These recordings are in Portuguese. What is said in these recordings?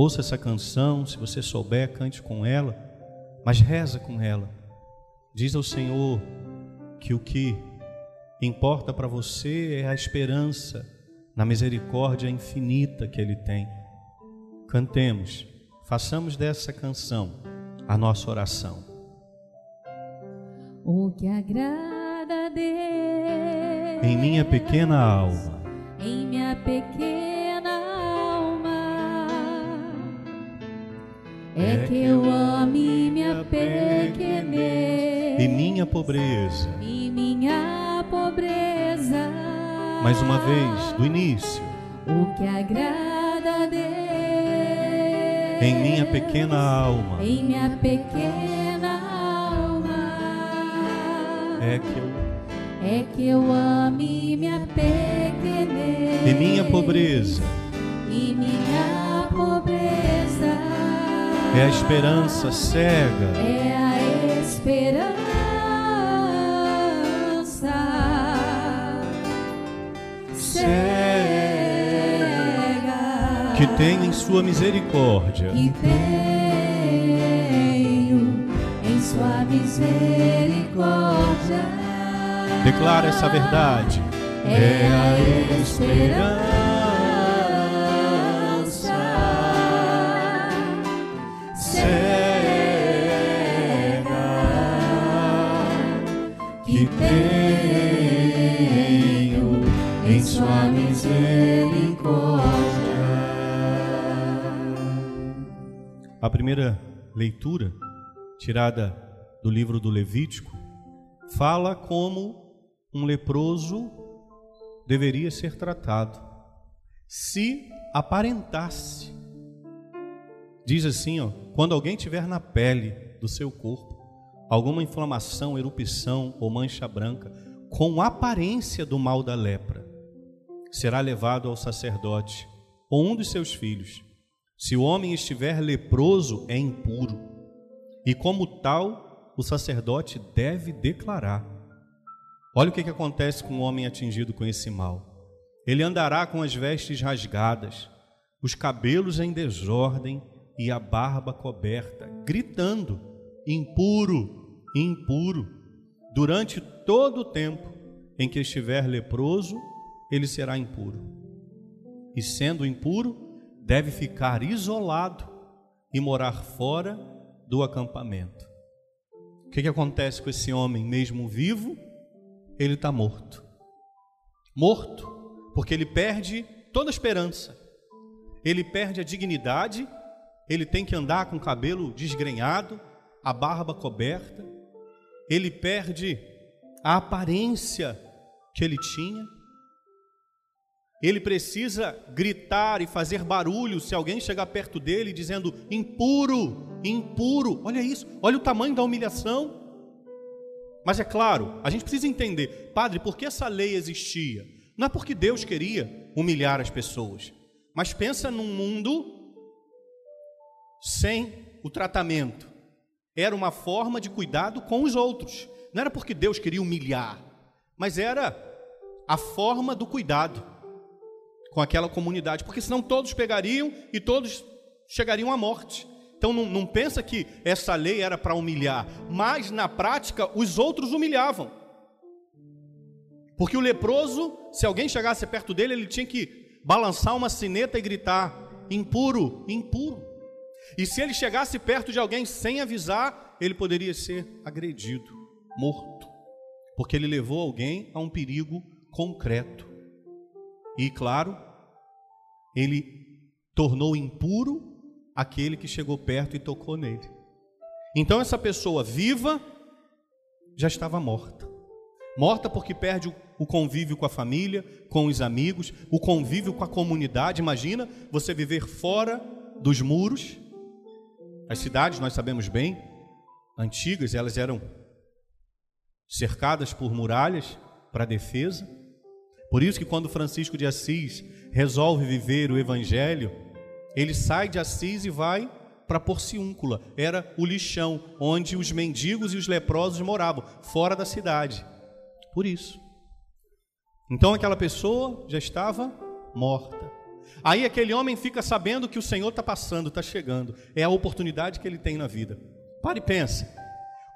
Ouça essa canção, se você souber, cante com ela, mas reza com ela. Diz ao Senhor que o que importa para você é a esperança na misericórdia infinita que Ele tem. Cantemos, façamos dessa canção a nossa oração. O que agrada a Deus Em minha pequena alma, em minha pequena é que eu ame minha pequenez. E minha pobreza, e minha pobreza. mais uma vez, do início, O que agrada a Deus. Em minha pequena alma, em minha pequena alma. É que eu, é que eu ame minha pequenez e minha pobreza, e minha pobreza é a esperança cega. É a esperança cega. Que tem em Sua misericórdia. Que tenho em sua misericórdia. Declara essa verdade. é a esperança A primeira leitura, tirada do livro do Levítico, fala como um leproso deveria ser tratado se aparentasse. Diz assim, ó, quando alguém tiver na pele do seu corpo alguma inflamação, erupção ou mancha branca, com aparência do mal da lepra, será levado ao sacerdote ou um dos seus filhos. Se o homem estiver leproso, é impuro, e como tal, o sacerdote deve declarar. Olha o que, acontece com o homem atingido com esse mal. Ele andará com as vestes rasgadas, os cabelos em desordem e a barba coberta, gritando: impuro, impuro. Durante todo o tempo em que estiver leproso, ele será impuro. E sendo impuro, deve ficar isolado e morar fora do acampamento. O que, que acontece com esse homem, mesmo vivo? Ele está morto. Morto, porque ele perde toda a esperança, ele perde a dignidade, ele tem que andar com o cabelo desgrenhado, a barba coberta, ele perde a aparência que ele tinha. Ele precisa gritar e fazer barulho se alguém chegar perto dele dizendo impuro, impuro. Olha isso, olha o tamanho da humilhação. Mas é claro, a gente precisa entender, padre, por que essa lei existia? Não é porque Deus queria humilhar as pessoas, mas pensa num mundo sem o tratamento. Era uma forma de cuidado com os outros. Não era porque Deus queria humilhar, mas era a forma do cuidado com aquela comunidade, porque senão todos pegariam e todos chegariam à morte. Então não, não pensa que essa lei era para humilhar, mas na prática os outros humilhavam. Porque o leproso, se alguém chegasse perto dele, ele tinha que balançar uma sineta e gritar: impuro, impuro. E se ele chegasse perto de alguém sem avisar, ele poderia ser agredido, morto, porque ele levou alguém a um perigo concreto. E claro, ele tornou impuro aquele que chegou perto e tocou nele. Então essa pessoa viva já estava morta. Morta porque perde o convívio com a família, com os amigos, o convívio com a comunidade. Imagina você viver fora dos muros. As cidades, nós sabemos bem, antigas, elas eram cercadas por muralhas para defesa. Por isso que quando Francisco de Assis resolve viver o evangelho, ele sai de Assis e vai para Porciúncula. Era o lixão onde os mendigos e os leprosos moravam, fora da cidade. Por isso. Então aquela pessoa já estava morta. Aí aquele homem fica sabendo que o Senhor está passando, está chegando. É a oportunidade que ele tem na vida. Pare e pensa.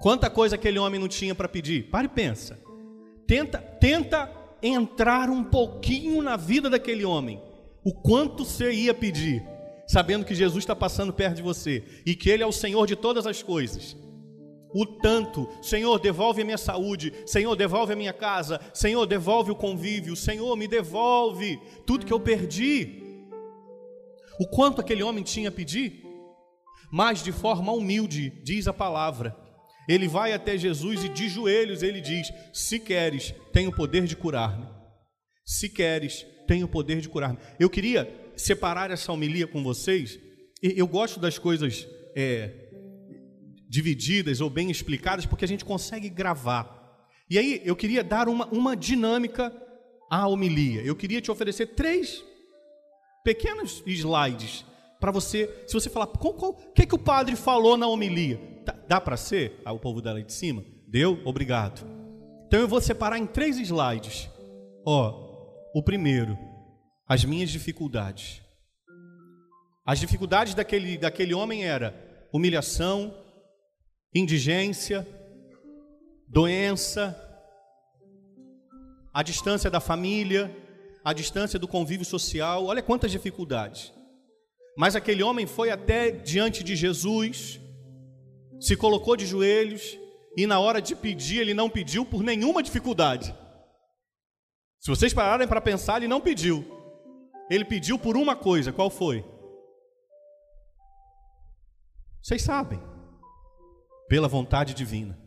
Quanta coisa aquele homem não tinha para pedir? Pare e pensa. Tenta, tenta entrar um pouquinho na vida daquele homem. O quanto você ia pedir, sabendo que Jesus está passando perto de você e que Ele é o Senhor de todas as coisas. O tanto, Senhor, devolve a minha saúde, Senhor, devolve a minha casa, Senhor, devolve o convívio, Senhor, me devolve tudo que eu perdi. O quanto aquele homem tinha a pedir? Mas de forma humilde, diz a palavra. Ele vai até Jesus e de joelhos ele diz: Se queres, tenho o poder de curar-me. Se queres, tenho o poder de curar-me. Eu queria separar essa homilia com vocês. Eu gosto das coisas é, divididas ou bem explicadas porque a gente consegue gravar. E aí eu queria dar uma, uma dinâmica à homilia. Eu queria te oferecer três pequenos slides para você, se você falar, o que, é que o padre falou na homilia? Dá, para ser? Ah, o povo dela de cima? Deu? Obrigado. Então eu vou separar em três slides. Ó, o primeiro, as minhas dificuldades. As dificuldades daquele, daquele homem era humilhação, indigência, doença, a distância da família, a distância do convívio social, olha quantas dificuldades. Mas aquele homem foi até diante de Jesus, se colocou de joelhos e na hora de pedir, ele não pediu por nenhuma dificuldade. Se vocês pararem para pensar, ele não pediu. Ele pediu por uma coisa, qual foi? Vocês sabem. Pela vontade divina.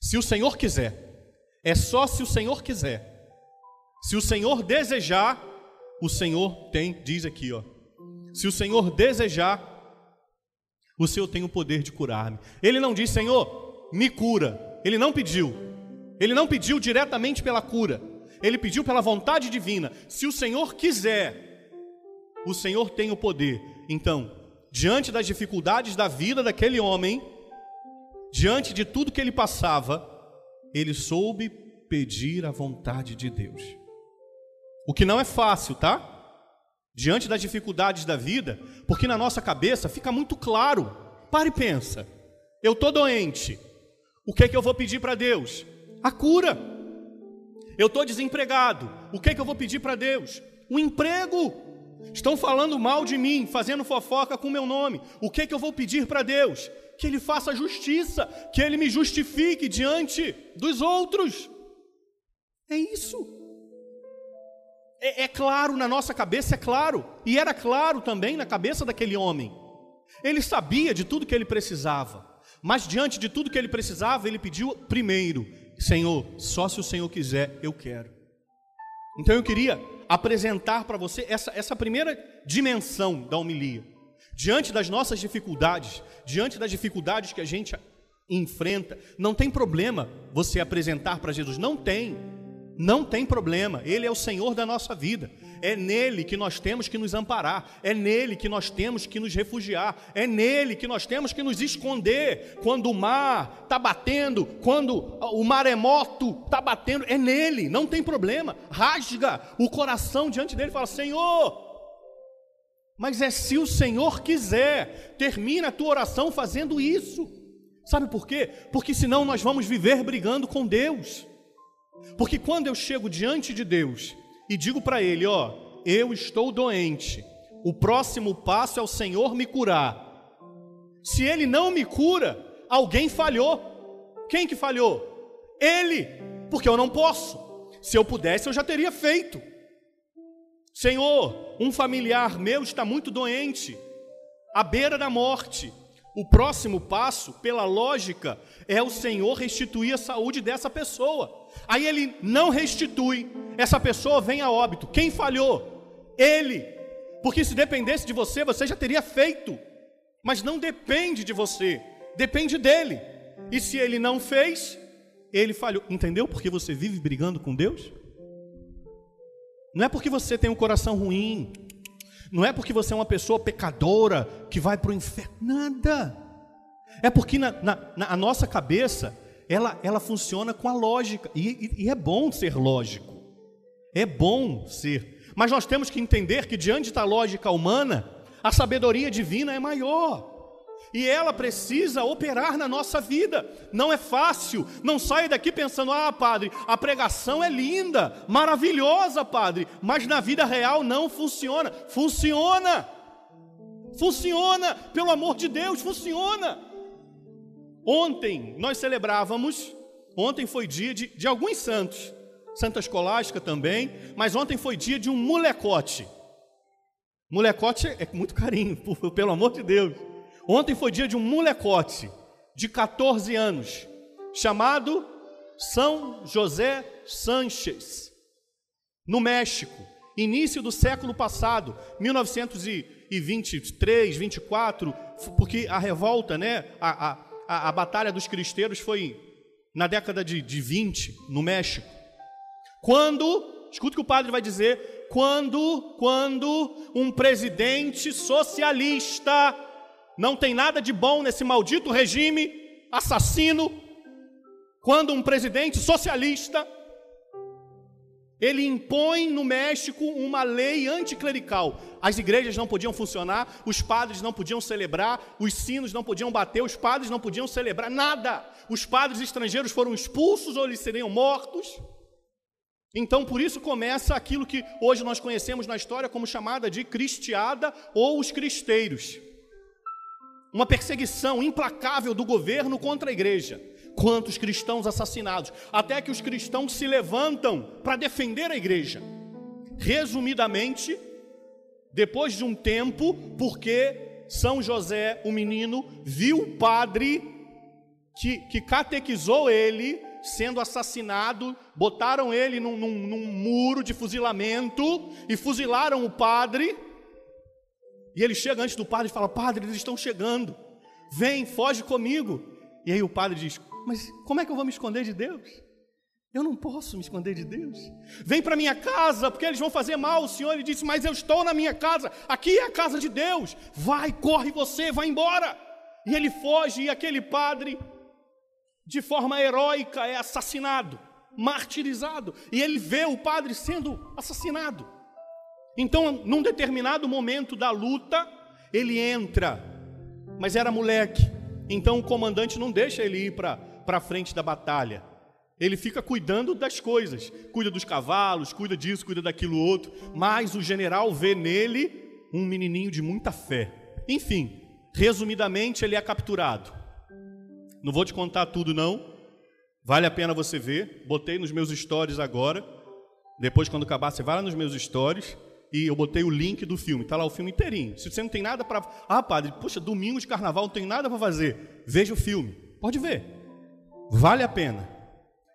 Se o Senhor quiser, é só se o Senhor quiser. Se o Senhor desejar, o Senhor tem, diz aqui, ó. Se o Senhor desejar, o Senhor tem o poder de curar-me. Ele não diz, Senhor, me cura. Ele não pediu. Ele não pediu diretamente pela cura. Ele pediu pela vontade divina. Se o Senhor quiser, o Senhor tem o poder. Então, diante das dificuldades da vida daquele homem, diante de tudo que ele passava, ele soube pedir a vontade de Deus. O que não é fácil, tá? Diante das dificuldades da vida, porque na nossa cabeça fica muito claro. Pare e pensa. Eu estou doente. O que é que eu vou pedir para Deus? A cura. Eu estou desempregado. O que é que eu vou pedir para Deus? O emprego. Estão falando mal de mim, fazendo fofoca com meu nome. O que é que eu vou pedir para Deus? Que Ele faça justiça, que Ele me justifique diante dos outros. É isso. É, é claro na nossa cabeça, é claro. E era claro também na cabeça daquele homem. Ele sabia de tudo que ele precisava. Mas diante de tudo que ele precisava, ele pediu primeiro: Senhor, só se o Senhor quiser, eu quero. Então eu queria apresentar para você essa, essa primeira dimensão da homilia. Diante das nossas dificuldades, diante das dificuldades que a gente enfrenta, não tem problema você apresentar para Jesus, não tem. Não tem problema, Ele é o Senhor da nossa vida. É nele que nós temos que nos amparar, é nele que nós temos que nos refugiar, é nele que nós temos que nos esconder quando o mar está batendo, quando o maremoto está batendo, é nele, não tem problema. Rasga o coração diante dele e fala: Senhor, mas é se o Senhor quiser, termina a tua oração fazendo isso. Sabe por quê? Porque senão nós vamos viver brigando com Deus. Porque quando eu chego diante de Deus e digo para Ele: Ó, eu estou doente, o próximo passo é o Senhor me curar. Se Ele não me cura, alguém falhou. Quem que falhou? Ele, porque eu não posso. Se eu pudesse, eu já teria feito. Senhor, um familiar meu está muito doente, à beira da morte. O próximo passo, pela lógica, é o Senhor restituir a saúde dessa pessoa. Aí ele não restitui, essa pessoa vem a óbito. Quem falhou? Ele. Porque se dependesse de você, você já teria feito. Mas não depende de você, depende dele. E se ele não fez, ele falhou. Entendeu porque você vive brigando com Deus? Não é porque você tem um coração ruim, não é porque você é uma pessoa pecadora que vai para o inferno, nada. É porque na, na, na nossa cabeça ela, ela funciona com a lógica. E, e, e é bom ser lógico. É bom ser. Mas nós temos que entender que, diante da lógica humana, a sabedoria divina é maior. E ela precisa operar na nossa vida. Não é fácil. Não saia daqui pensando: ah, padre, a pregação é linda, maravilhosa, padre, mas na vida real não funciona. Funciona. Funciona, pelo amor de Deus, funciona. Ontem nós celebrávamos, ontem foi dia de, de alguns santos, Santa Escolástica também, mas ontem foi dia de um molecote. Molecote é muito carinho, pelo amor de Deus. Ontem foi dia de um molecote de 14 anos, chamado São José Sanches, no México, início do século passado, 1923, 24, porque a revolta, né, a, a, a, a batalha dos cristeiros foi na década de, de 20, no México. Quando, escuta o que o padre vai dizer, quando, quando um presidente socialista não tem nada de bom nesse maldito regime assassino. Quando um presidente socialista ele impõe no México uma lei anticlerical. As igrejas não podiam funcionar, os padres não podiam celebrar, os sinos não podiam bater, os padres não podiam celebrar nada. Os padres estrangeiros foram expulsos ou eles seriam mortos. Então, por isso começa aquilo que hoje nós conhecemos na história como chamada de cristiada ou os cristeiros uma perseguição implacável do governo contra a igreja. Quantos cristãos assassinados, até que os cristãos se levantam para defender a igreja. Resumidamente, depois de um tempo, porque São José, o menino, viu o padre que, que catequizou ele sendo assassinado, botaram ele num, num, num muro de fuzilamento e fuzilaram o padre. E ele chega antes do padre e fala: Padre, eles estão chegando. Vem, foge comigo. E aí o padre diz: Mas como é que eu vou me esconder de Deus? Eu não posso me esconder de Deus. Vem para minha casa, porque eles vão fazer mal. O Senhor ele disse: Mas eu estou na minha casa. Aqui é a casa de Deus. Vai, corre você, vai embora. E ele foge, e aquele padre, de forma heróica, é assassinado, martirizado. E ele vê o padre sendo assassinado. Então, num determinado momento da luta, ele entra, mas era moleque. Então o comandante não deixa ele ir para frente da batalha. Ele fica cuidando das coisas, cuida dos cavalos, cuida disso, cuida daquilo outro. Mas o general vê nele um menininho de muita fé. Enfim, resumidamente, ele é capturado. Não vou te contar tudo, não. Vale a pena você ver. Botei nos meus stories agora. Depois, quando acabar, você vai lá nos meus stories e eu botei o link do filme, está lá o filme inteirinho. Se você não tem nada para. Ah, padre, puxa, domingo de carnaval não tem nada para fazer. Veja o filme. Pode ver. Vale a pena.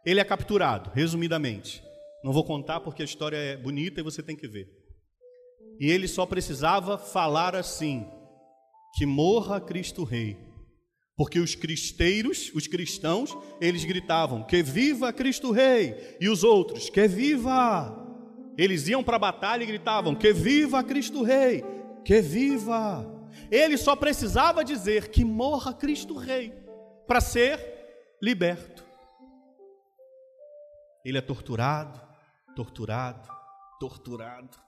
Ele é capturado, resumidamente. Não vou contar porque a história é bonita e você tem que ver. E ele só precisava falar assim: que morra Cristo Rei. Porque os cristeiros, os cristãos, eles gritavam: que viva Cristo Rei. E os outros: que viva eles iam para a batalha e gritavam: Que viva Cristo Rei! Que viva! Ele só precisava dizer que morra Cristo Rei para ser liberto. Ele é torturado, torturado, torturado.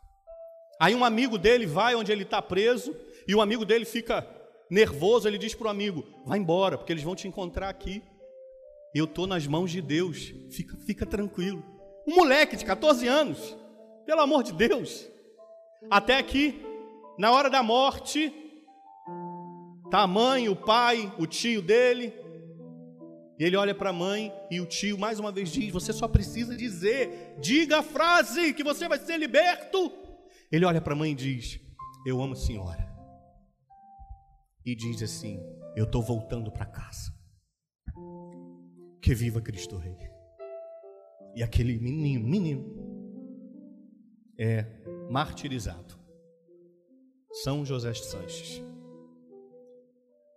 Aí um amigo dele vai onde ele está preso e o amigo dele fica nervoso. Ele diz para o amigo: Vai embora, porque eles vão te encontrar aqui. Eu estou nas mãos de Deus, fica, fica tranquilo. Um moleque de 14 anos pelo amor de Deus. Até que, na hora da morte, tá a mãe, o pai, o tio dele. E ele olha para a mãe e o tio mais uma vez diz: Você só precisa dizer, diga a frase que você vai ser liberto. Ele olha para a mãe e diz: Eu amo a senhora. E diz assim: Eu estou voltando para casa. Que viva Cristo Rei. E aquele menino, menino, é martirizado. São José Sanches.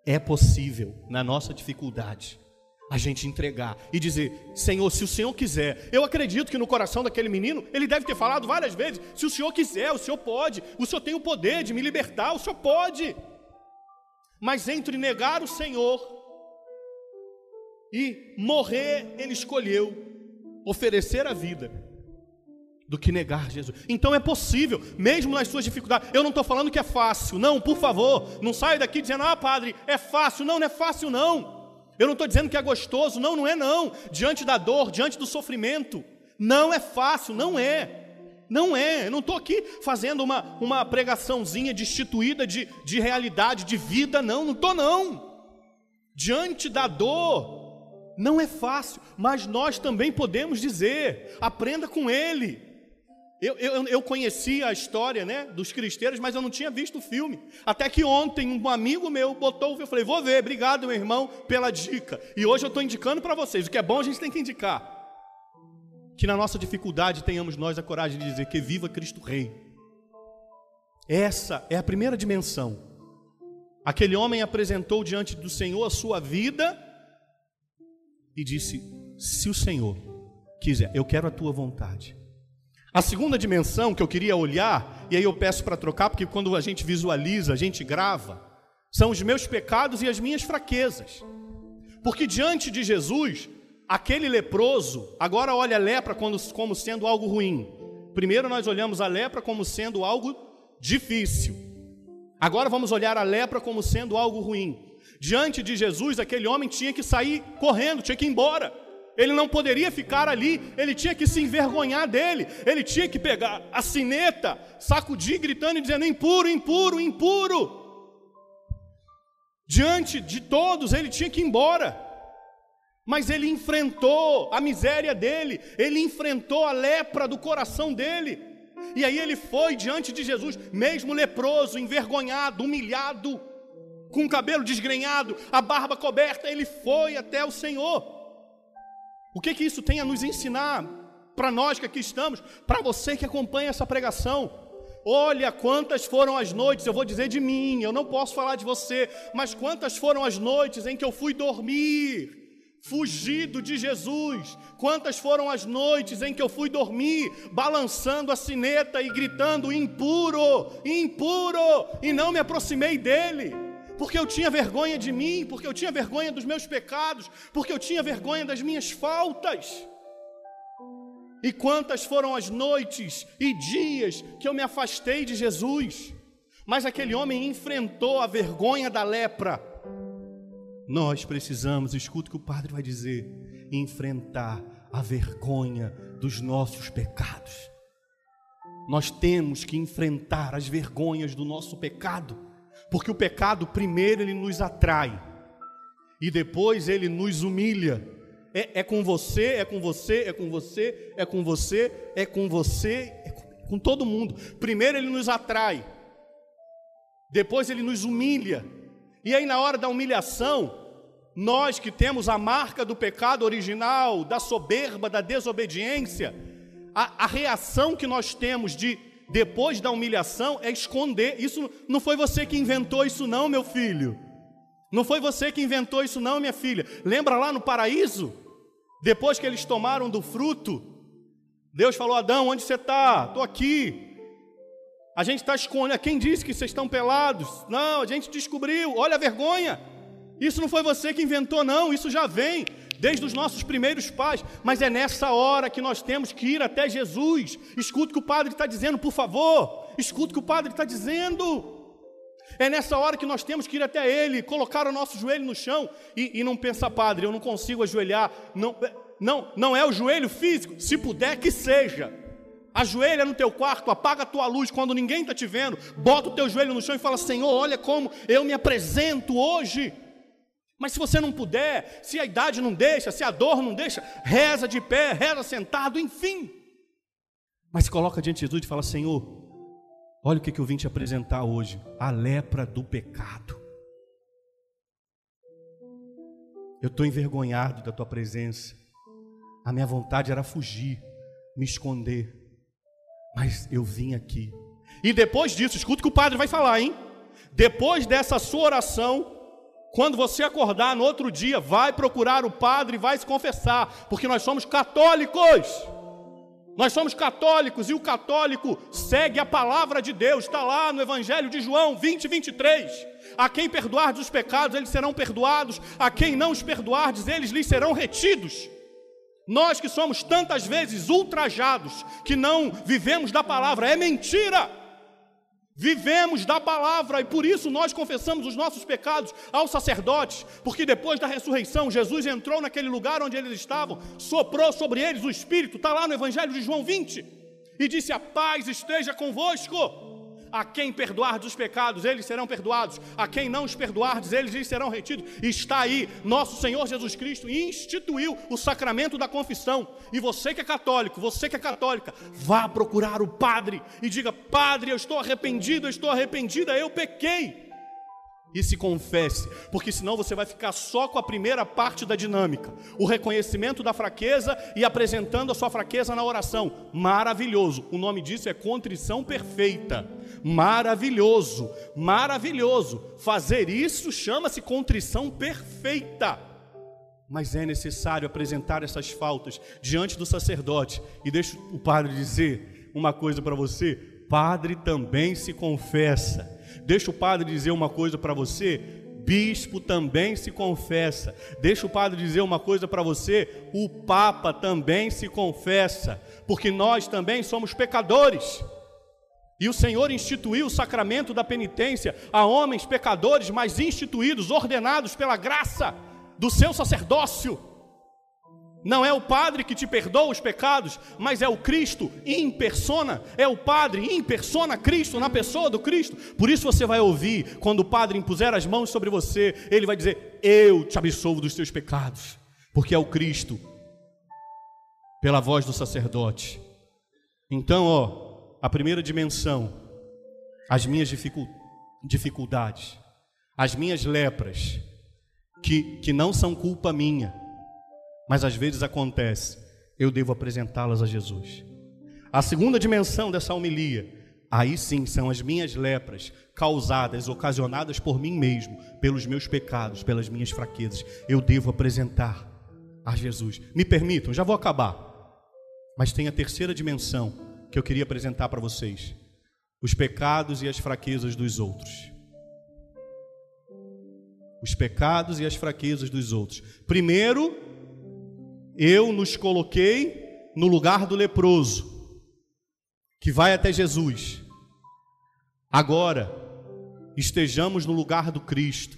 É possível, na nossa dificuldade, a gente entregar e dizer: Senhor, se o Senhor quiser, eu acredito que no coração daquele menino, ele deve ter falado várias vezes: se o Senhor quiser, o Senhor pode, o Senhor tem o poder de me libertar, o Senhor pode. Mas entre negar o Senhor e morrer, ele escolheu oferecer a vida do que negar Jesus. Então é possível, mesmo nas suas dificuldades. Eu não estou falando que é fácil, não, por favor, não saia daqui dizendo, ah, padre, é fácil. Não, não é fácil, não. Eu não estou dizendo que é gostoso, não, não é, não. Diante da dor, diante do sofrimento, não é fácil, não é. Não é, eu não estou aqui fazendo uma, uma pregaçãozinha destituída de, de realidade, de vida, não, não estou não. Diante da dor, não é fácil, mas nós também podemos dizer: aprenda com ele. Eu, eu, eu conhecia a história né, dos cristeiros, mas eu não tinha visto o filme. Até que ontem um amigo meu botou o filme. Eu falei, vou ver, obrigado, meu irmão, pela dica. E hoje eu estou indicando para vocês. O que é bom a gente tem que indicar. Que na nossa dificuldade tenhamos nós a coragem de dizer que viva Cristo Rei. Essa é a primeira dimensão. Aquele homem apresentou diante do Senhor a sua vida e disse: Se o Senhor quiser, eu quero a tua vontade. A segunda dimensão que eu queria olhar, e aí eu peço para trocar, porque quando a gente visualiza, a gente grava, são os meus pecados e as minhas fraquezas. Porque diante de Jesus, aquele leproso agora olha a lepra como sendo algo ruim. Primeiro nós olhamos a lepra como sendo algo difícil. Agora vamos olhar a lepra como sendo algo ruim. Diante de Jesus, aquele homem tinha que sair correndo, tinha que ir embora. Ele não poderia ficar ali, ele tinha que se envergonhar dele, ele tinha que pegar a sineta, sacudir, gritando e dizendo: impuro, impuro, impuro. Diante de todos, ele tinha que ir embora. Mas ele enfrentou a miséria dele, ele enfrentou a lepra do coração dele. E aí ele foi diante de Jesus, mesmo leproso, envergonhado, humilhado com o cabelo desgrenhado, a barba coberta, ele foi até o Senhor. O que que isso tem a nos ensinar para nós que aqui estamos, para você que acompanha essa pregação? Olha quantas foram as noites, eu vou dizer de mim, eu não posso falar de você, mas quantas foram as noites em que eu fui dormir fugido de Jesus. Quantas foram as noites em que eu fui dormir, balançando a sineta e gritando impuro, impuro, e não me aproximei dele porque eu tinha vergonha de mim, porque eu tinha vergonha dos meus pecados, porque eu tinha vergonha das minhas faltas. E quantas foram as noites e dias que eu me afastei de Jesus, mas aquele homem enfrentou a vergonha da lepra. Nós precisamos, escuta o que o padre vai dizer, enfrentar a vergonha dos nossos pecados. Nós temos que enfrentar as vergonhas do nosso pecado. Porque o pecado, primeiro, ele nos atrai, e depois ele nos humilha. É, é, com você, é com você, é com você, é com você, é com você, é com, com todo mundo. Primeiro ele nos atrai, depois ele nos humilha, e aí na hora da humilhação, nós que temos a marca do pecado original, da soberba, da desobediência, a, a reação que nós temos de depois da humilhação é esconder. Isso não foi você que inventou isso não, meu filho. Não foi você que inventou isso não, minha filha. Lembra lá no paraíso? Depois que eles tomaram do fruto, Deus falou: Adão, onde você está? Estou aqui. A gente está escondendo. Quem disse que vocês estão pelados? Não, a gente descobriu. Olha a vergonha. Isso não foi você que inventou, não. Isso já vem desde os nossos primeiros pais, mas é nessa hora que nós temos que ir até Jesus. Escuta o que o Padre está dizendo, por favor. Escuta o que o Padre está dizendo. É nessa hora que nós temos que ir até Ele, colocar o nosso joelho no chão e, e não pensar, Padre, eu não consigo ajoelhar. Não, não, não é o joelho físico, se puder que seja. Ajoelha no teu quarto, apaga a tua luz quando ninguém está te vendo, bota o teu joelho no chão e fala: Senhor, olha como eu me apresento hoje. Mas se você não puder, se a idade não deixa, se a dor não deixa, reza de pé, reza sentado, enfim. Mas coloca diante de Jesus e fala: Senhor, olha o que eu vim te apresentar hoje: a lepra do pecado. Eu estou envergonhado da tua presença. A minha vontade era fugir, me esconder. Mas eu vim aqui. E depois disso, escuta o que o padre vai falar, hein? Depois dessa sua oração, quando você acordar no outro dia, vai procurar o padre e vai se confessar, porque nós somos católicos. Nós somos católicos e o católico segue a palavra de Deus, está lá no Evangelho de João 20, 23. A quem perdoardes os pecados, eles serão perdoados, a quem não os perdoardes, eles lhes serão retidos. Nós que somos tantas vezes ultrajados, que não vivemos da palavra, é mentira. Vivemos da palavra e por isso nós confessamos os nossos pecados aos sacerdotes, porque depois da ressurreição, Jesus entrou naquele lugar onde eles estavam, soprou sobre eles o Espírito, está lá no Evangelho de João 20, e disse: A paz esteja convosco. A quem perdoardes os pecados, eles serão perdoados. A quem não os perdoardes, eles serão retidos. Está aí, nosso Senhor Jesus Cristo instituiu o sacramento da confissão. E você que é católico, você que é católica, vá procurar o padre e diga: Padre, eu estou arrependido, eu estou arrependida, eu pequei e se confesse, porque senão você vai ficar só com a primeira parte da dinâmica, o reconhecimento da fraqueza e apresentando a sua fraqueza na oração. Maravilhoso. O nome disso é contrição perfeita. Maravilhoso, maravilhoso. Fazer isso chama-se contrição perfeita. Mas é necessário apresentar essas faltas diante do sacerdote e deixa o padre dizer uma coisa para você: padre também se confessa. Deixa o padre dizer uma coisa para você, bispo também se confessa. Deixa o padre dizer uma coisa para você, o papa também se confessa, porque nós também somos pecadores. E o Senhor instituiu o sacramento da penitência a homens pecadores, mas instituídos, ordenados pela graça do seu sacerdócio. Não é o Padre que te perdoa os pecados, mas é o Cristo em persona, é o Padre em persona, Cristo, na pessoa do Cristo. Por isso você vai ouvir, quando o Padre impuser as mãos sobre você, ele vai dizer: Eu te absolvo dos teus pecados, porque é o Cristo, pela voz do sacerdote. Então, ó, a primeira dimensão, as minhas dificuldades, as minhas lepras, que, que não são culpa minha mas às vezes acontece, eu devo apresentá-las a Jesus. A segunda dimensão dessa homilia, aí sim são as minhas lepras, causadas, ocasionadas por mim mesmo, pelos meus pecados, pelas minhas fraquezas. Eu devo apresentar a Jesus. Me permitam, já vou acabar. Mas tem a terceira dimensão que eu queria apresentar para vocês: os pecados e as fraquezas dos outros. Os pecados e as fraquezas dos outros. Primeiro, eu nos coloquei no lugar do leproso, que vai até Jesus. Agora, estejamos no lugar do Cristo.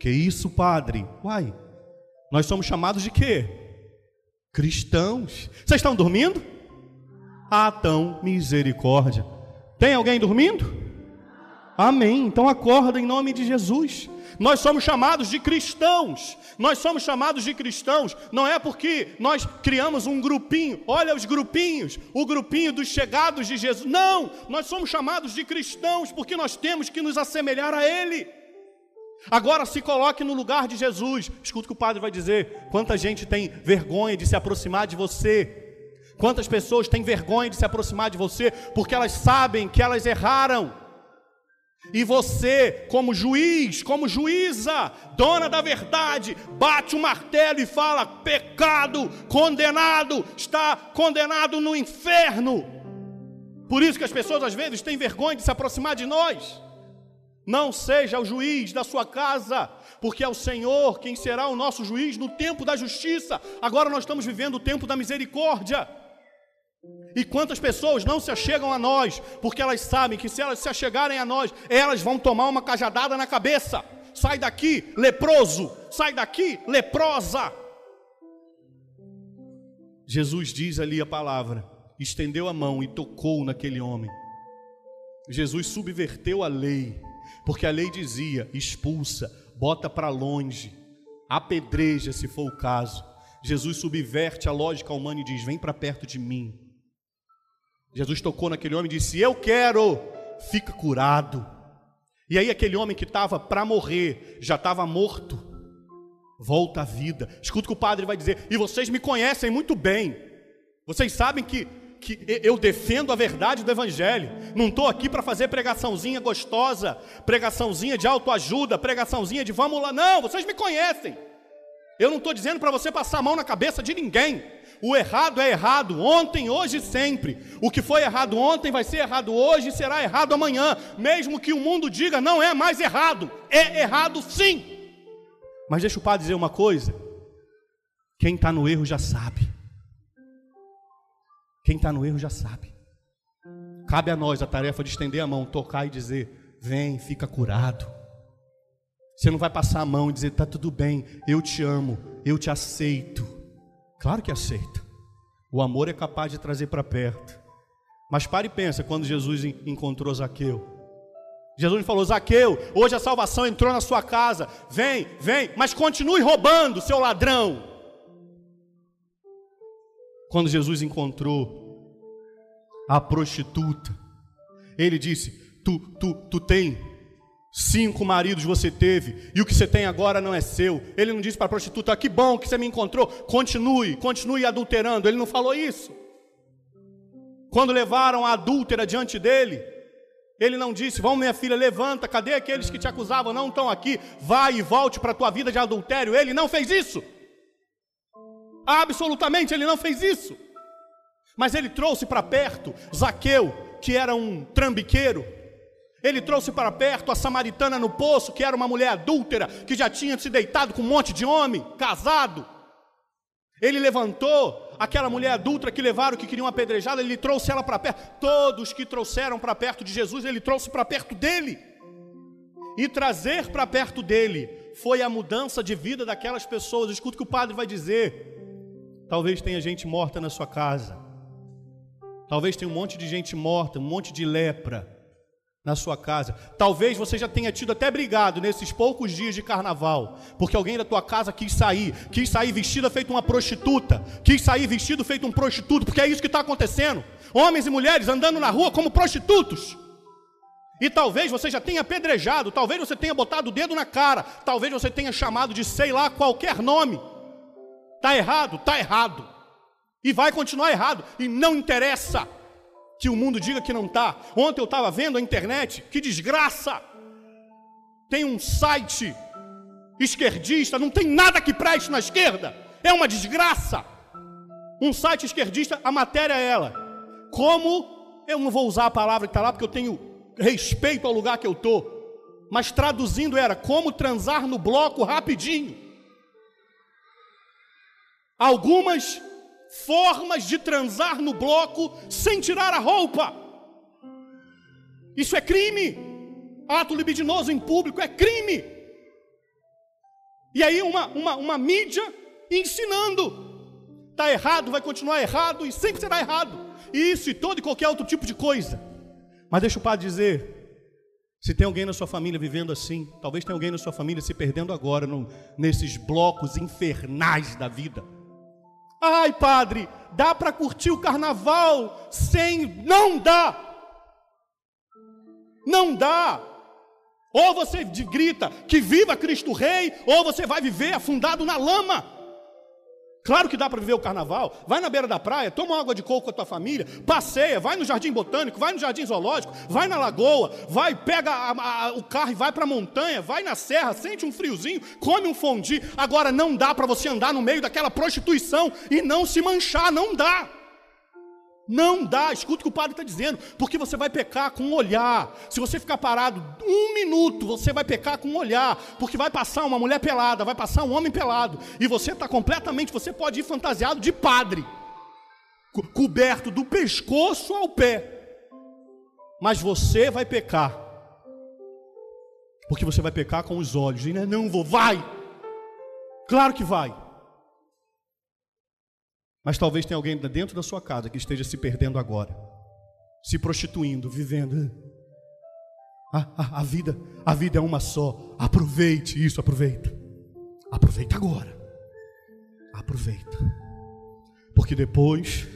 Que isso, Padre? Uai, nós somos chamados de quê? Cristãos. Vocês estão dormindo? Ah, tão misericórdia. Tem alguém dormindo? Amém. Então acorda em nome de Jesus. Nós somos chamados de cristãos. Nós somos chamados de cristãos. Não é porque nós criamos um grupinho. Olha os grupinhos, o grupinho dos chegados de Jesus. Não, nós somos chamados de cristãos porque nós temos que nos assemelhar a Ele. Agora se coloque no lugar de Jesus. Escuta o que o padre vai dizer. Quanta gente tem vergonha de se aproximar de você. Quantas pessoas têm vergonha de se aproximar de você porque elas sabem que elas erraram. E você, como juiz, como juíza, dona da verdade, bate o martelo e fala: pecado, condenado, está condenado no inferno. Por isso que as pessoas às vezes têm vergonha de se aproximar de nós. Não seja o juiz da sua casa, porque é o Senhor quem será o nosso juiz no tempo da justiça. Agora nós estamos vivendo o tempo da misericórdia. E quantas pessoas não se achegam a nós, porque elas sabem que se elas se achegarem a nós, elas vão tomar uma cajadada na cabeça. Sai daqui, leproso, sai daqui, leprosa. Jesus diz ali a palavra, estendeu a mão e tocou naquele homem. Jesus subverteu a lei, porque a lei dizia: expulsa, bota para longe, apedreja se for o caso. Jesus subverte a lógica humana e diz: vem para perto de mim. Jesus tocou naquele homem e disse: Eu quero, fica curado. E aí, aquele homem que estava para morrer, já estava morto, volta à vida. Escuta o que o padre vai dizer, e vocês me conhecem muito bem, vocês sabem que, que eu defendo a verdade do Evangelho, não estou aqui para fazer pregaçãozinha gostosa, pregaçãozinha de autoajuda, pregaçãozinha de vamos lá, não, vocês me conhecem. Eu não estou dizendo para você passar a mão na cabeça de ninguém. O errado é errado, ontem, hoje e sempre. O que foi errado ontem vai ser errado hoje e será errado amanhã. Mesmo que o mundo diga não é mais errado, é errado sim. Mas deixa o padre dizer uma coisa: quem está no erro já sabe. Quem está no erro já sabe. Cabe a nós a tarefa de estender a mão, tocar e dizer: Vem, fica curado. Você não vai passar a mão e dizer: Tá tudo bem, eu te amo, eu te aceito. Claro que aceita. O amor é capaz de trazer para perto. Mas pare e pensa quando Jesus encontrou Zaqueu. Jesus falou: Zaqueu, hoje a salvação entrou na sua casa. Vem, vem, mas continue roubando, seu ladrão. Quando Jesus encontrou a prostituta, ele disse: Tu, tu, tu tem cinco maridos você teve e o que você tem agora não é seu. Ele não disse para a prostituta: ah, Que bom que você me encontrou. Continue, continue adulterando. Ele não falou isso. Quando levaram a adúltera diante dele, ele não disse: Vamos, minha filha, levanta, cadê aqueles que te acusavam? Não estão aqui, vai e volte para a tua vida de adultério. Ele não fez isso. Absolutamente, ele não fez isso. Mas ele trouxe para perto Zaqueu, que era um trambiqueiro. Ele trouxe para perto a samaritana no poço, que era uma mulher adúltera, que já tinha se deitado com um monte de homem, casado. Ele levantou aquela mulher adulta que levaram, que queriam apedrejá-la, ele trouxe ela para perto. Todos que trouxeram para perto de Jesus, ele trouxe para perto dele. E trazer para perto dele foi a mudança de vida daquelas pessoas. Escuta o que o padre vai dizer. Talvez tenha gente morta na sua casa. Talvez tenha um monte de gente morta, um monte de lepra na sua casa. Talvez você já tenha tido até brigado nesses poucos dias de carnaval, porque alguém da tua casa quis sair, quis sair vestida feito uma prostituta, quis sair vestido feito um prostituto, porque é isso que está acontecendo. Homens e mulheres andando na rua como prostitutos. E talvez você já tenha apedrejado, talvez você tenha botado o dedo na cara, talvez você tenha chamado de sei lá qualquer nome. Está errado? Está errado. E vai continuar errado. E não interessa que o mundo diga que não está. Ontem eu estava vendo a internet, que desgraça! Tem um site esquerdista, não tem nada que preste na esquerda, é uma desgraça. Um site esquerdista, a matéria é ela. Como, eu não vou usar a palavra que está lá, porque eu tenho respeito ao lugar que eu estou, mas traduzindo era como transar no bloco rapidinho. Algumas formas de transar no bloco sem tirar a roupa. Isso é crime. Ato libidinoso em público é crime. E aí uma, uma, uma mídia ensinando. Está errado, vai continuar errado e sempre será errado. Isso e todo e qualquer outro tipo de coisa. Mas deixa o padre dizer, se tem alguém na sua família vivendo assim, talvez tenha alguém na sua família se perdendo agora no, nesses blocos infernais da vida. Ai, padre, dá para curtir o carnaval sem. Não dá! Não dá! Ou você grita que viva Cristo Rei, ou você vai viver afundado na lama. Claro que dá para viver o carnaval. Vai na beira da praia, toma água de coco com a tua família, passeia, vai no jardim botânico, vai no jardim zoológico, vai na lagoa, vai, pega a, a, o carro e vai para a montanha, vai na serra, sente um friozinho, come um fondue. Agora não dá para você andar no meio daquela prostituição e não se manchar, não dá. Não dá, escuta o que o padre está dizendo, porque você vai pecar com um olhar. Se você ficar parado um minuto, você vai pecar com um olhar, porque vai passar uma mulher pelada, vai passar um homem pelado, e você está completamente, você pode ir fantasiado de padre, co coberto do pescoço ao pé, mas você vai pecar, porque você vai pecar com os olhos, e não, é, não vou, vai, claro que vai. Mas talvez tenha alguém dentro da sua casa que esteja se perdendo agora, se prostituindo, vivendo. A, a, a, vida, a vida é uma só. Aproveite isso, aproveita. Aproveita agora. Aproveita. Porque depois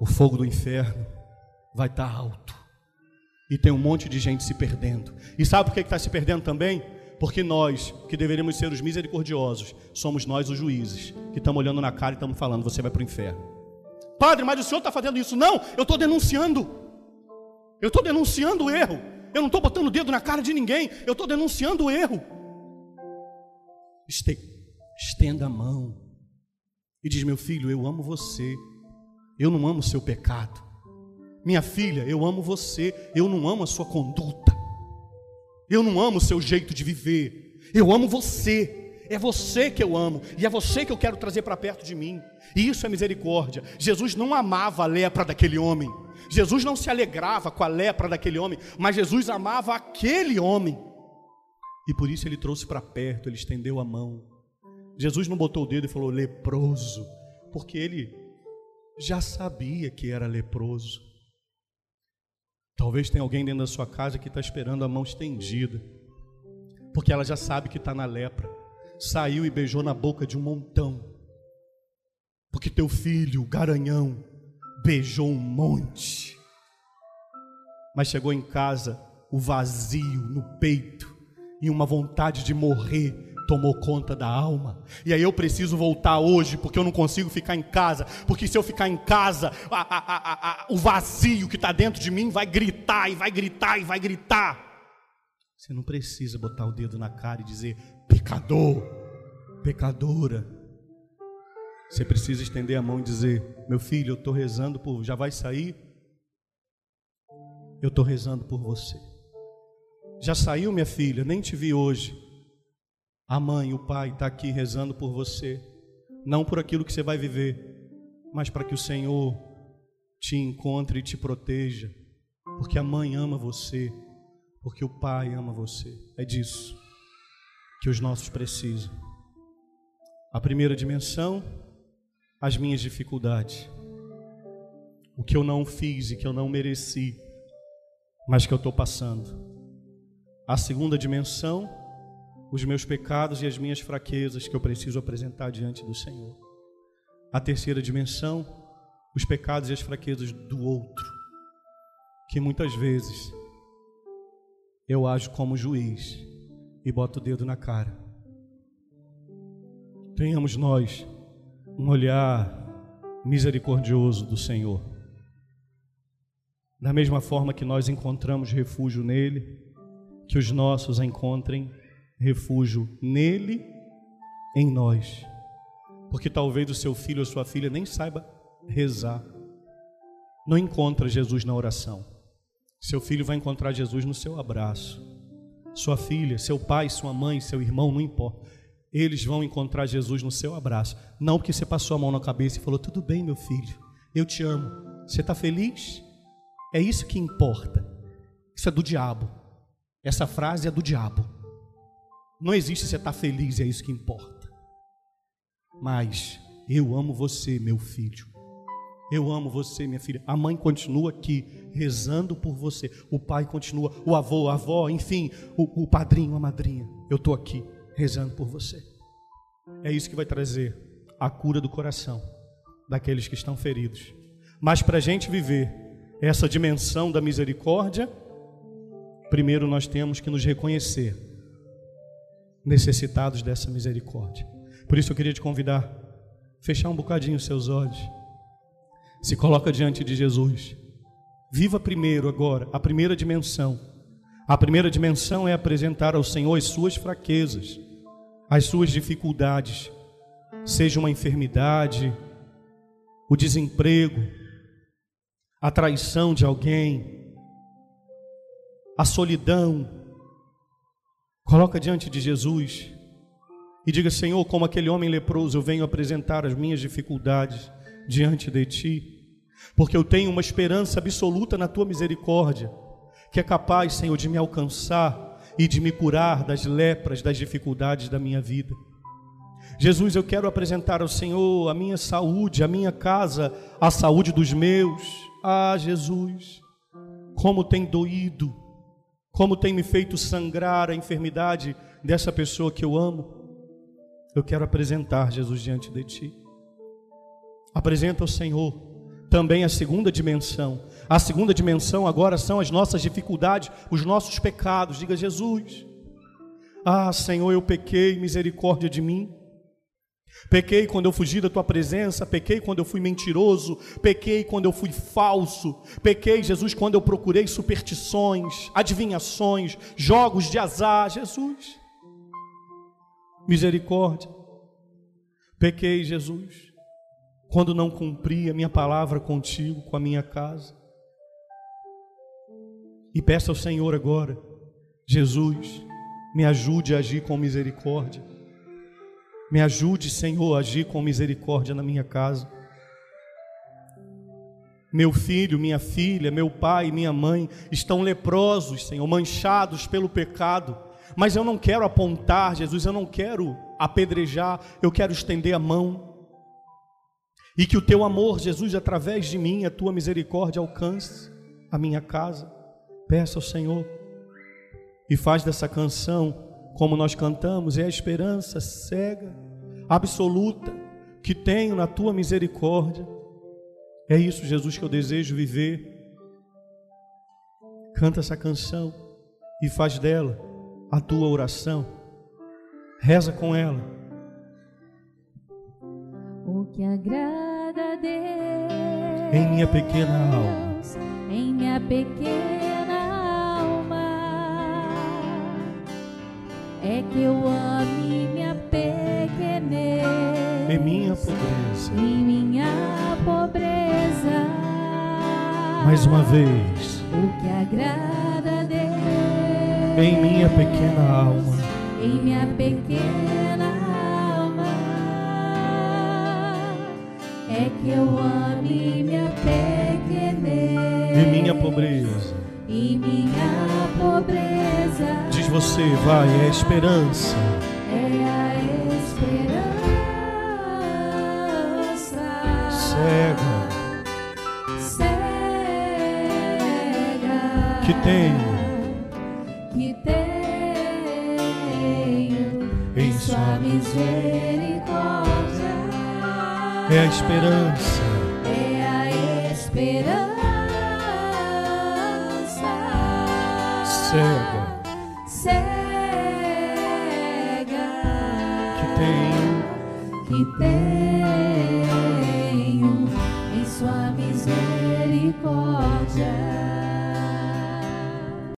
o fogo do inferno vai estar alto. E tem um monte de gente se perdendo. E sabe por que está se perdendo também? Porque nós, que deveríamos ser os misericordiosos, somos nós os juízes, que estamos olhando na cara e estamos falando: você vai para o inferno. Padre, mas o senhor está fazendo isso? Não, eu estou denunciando. Eu estou denunciando o erro. Eu não estou botando o dedo na cara de ninguém. Eu estou denunciando o erro. Estenda a mão e diz: Meu filho, eu amo você. Eu não amo o seu pecado. Minha filha, eu amo você. Eu não amo a sua conduta. Eu não amo o seu jeito de viver. Eu amo você. É você que eu amo e é você que eu quero trazer para perto de mim. E isso é misericórdia. Jesus não amava a lepra daquele homem. Jesus não se alegrava com a lepra daquele homem, mas Jesus amava aquele homem. E por isso ele trouxe para perto, ele estendeu a mão. Jesus não botou o dedo e falou leproso, porque ele já sabia que era leproso. Talvez tenha alguém dentro da sua casa que está esperando a mão estendida, porque ela já sabe que está na lepra. Saiu e beijou na boca de um montão, porque teu filho, o garanhão, beijou um monte, mas chegou em casa o vazio no peito e uma vontade de morrer tomou conta da alma. E aí eu preciso voltar hoje, porque eu não consigo ficar em casa. Porque se eu ficar em casa, a, a, a, o vazio que está dentro de mim vai gritar, e vai gritar, e vai gritar. Você não precisa botar o dedo na cara e dizer pecador, pecadora. Você precisa estender a mão e dizer: Meu filho, eu estou rezando por. Já vai sair? Eu estou rezando por você. Já saiu, minha filha? Nem te vi hoje. A mãe, o pai está aqui rezando por você, não por aquilo que você vai viver, mas para que o Senhor te encontre e te proteja, porque a mãe ama você, porque o pai ama você. É disso que os nossos precisam. A primeira dimensão, as minhas dificuldades, o que eu não fiz e que eu não mereci, mas que eu estou passando. A segunda dimensão, os meus pecados e as minhas fraquezas que eu preciso apresentar diante do Senhor. A terceira dimensão, os pecados e as fraquezas do outro, que muitas vezes eu ajo como juiz e boto o dedo na cara. Tenhamos nós um olhar misericordioso do Senhor. Da mesma forma que nós encontramos refúgio nele, que os nossos encontrem refúgio nele, em nós. Porque talvez o seu filho ou sua filha nem saiba rezar. Não encontra Jesus na oração. Seu filho vai encontrar Jesus no seu abraço. Sua filha, seu pai, sua mãe, seu irmão, não importa. Eles vão encontrar Jesus no seu abraço. Não porque você passou a mão na cabeça e falou: Tudo bem, meu filho, eu te amo. Você está feliz? É isso que importa. Isso é do diabo. Essa frase é do diabo. Não existe você estar tá feliz, é isso que importa. Mas eu amo você, meu filho. Eu amo você, minha filha. A mãe continua aqui rezando por você. O pai continua, o avô, a avó, enfim, o, o padrinho, a madrinha. Eu estou aqui rezando por você. É isso que vai trazer a cura do coração daqueles que estão feridos. Mas para a gente viver essa dimensão da misericórdia, primeiro nós temos que nos reconhecer necessitados dessa misericórdia. Por isso eu queria te convidar fechar um bocadinho os seus olhos. Se coloca diante de Jesus. Viva primeiro agora a primeira dimensão. A primeira dimensão é apresentar ao Senhor as suas fraquezas, as suas dificuldades, seja uma enfermidade, o desemprego, a traição de alguém, a solidão, Coloca diante de Jesus e diga: Senhor, como aquele homem leproso, eu venho apresentar as minhas dificuldades diante de ti, porque eu tenho uma esperança absoluta na tua misericórdia, que é capaz, Senhor, de me alcançar e de me curar das lepras, das dificuldades da minha vida. Jesus, eu quero apresentar ao Senhor a minha saúde, a minha casa, a saúde dos meus. Ah, Jesus, como tem doído como tem me feito sangrar a enfermidade dessa pessoa que eu amo. Eu quero apresentar Jesus diante de ti. Apresenta ao Senhor também a segunda dimensão. A segunda dimensão agora são as nossas dificuldades, os nossos pecados. Diga Jesus: Ah, Senhor, eu pequei, misericórdia de mim. Pequei quando eu fugi da tua presença, pequei quando eu fui mentiroso, pequei quando eu fui falso, pequei, Jesus, quando eu procurei superstições, adivinhações, jogos de azar, Jesus. Misericórdia. Pequei, Jesus, quando não cumpri a minha palavra contigo, com a minha casa. E peço ao Senhor agora, Jesus, me ajude a agir com misericórdia Me ajude, Senhor, a agir com misericórdia na minha casa. Meu filho, minha filha, meu pai, minha mãe estão leprosos, Senhor, manchados pelo pecado. Mas eu não quero apontar, Jesus, eu não quero apedrejar, eu quero estender a mão. E que o teu amor, Jesus, através de mim, a tua misericórdia alcance a minha casa. Peça ao Senhor e faz dessa canção como nós cantamos, é a esperança cega, absoluta, que tenho na tua misericórdia. É isso, Jesus, que eu desejo viver. Canta essa canção e faz dela a tua oração. Reza com ela. O que agrada a Deus em minha pequena alma, em minha pequena é que eu ame minha pequenez em minha pobreza. em minha pobreza. Mais uma vez, O que agrada a Deus. Em minha pequena alma, em minha pequena alma. É que eu ame minha pequenez em minha pobreza. e minha pobreza Diz você, vai, é a esperança. é a esperança. Cega. Cega. Que tenho. Que tenho em sua misericórdia. É a esperança. é a esperança. Cega que tenho em sua misericórdia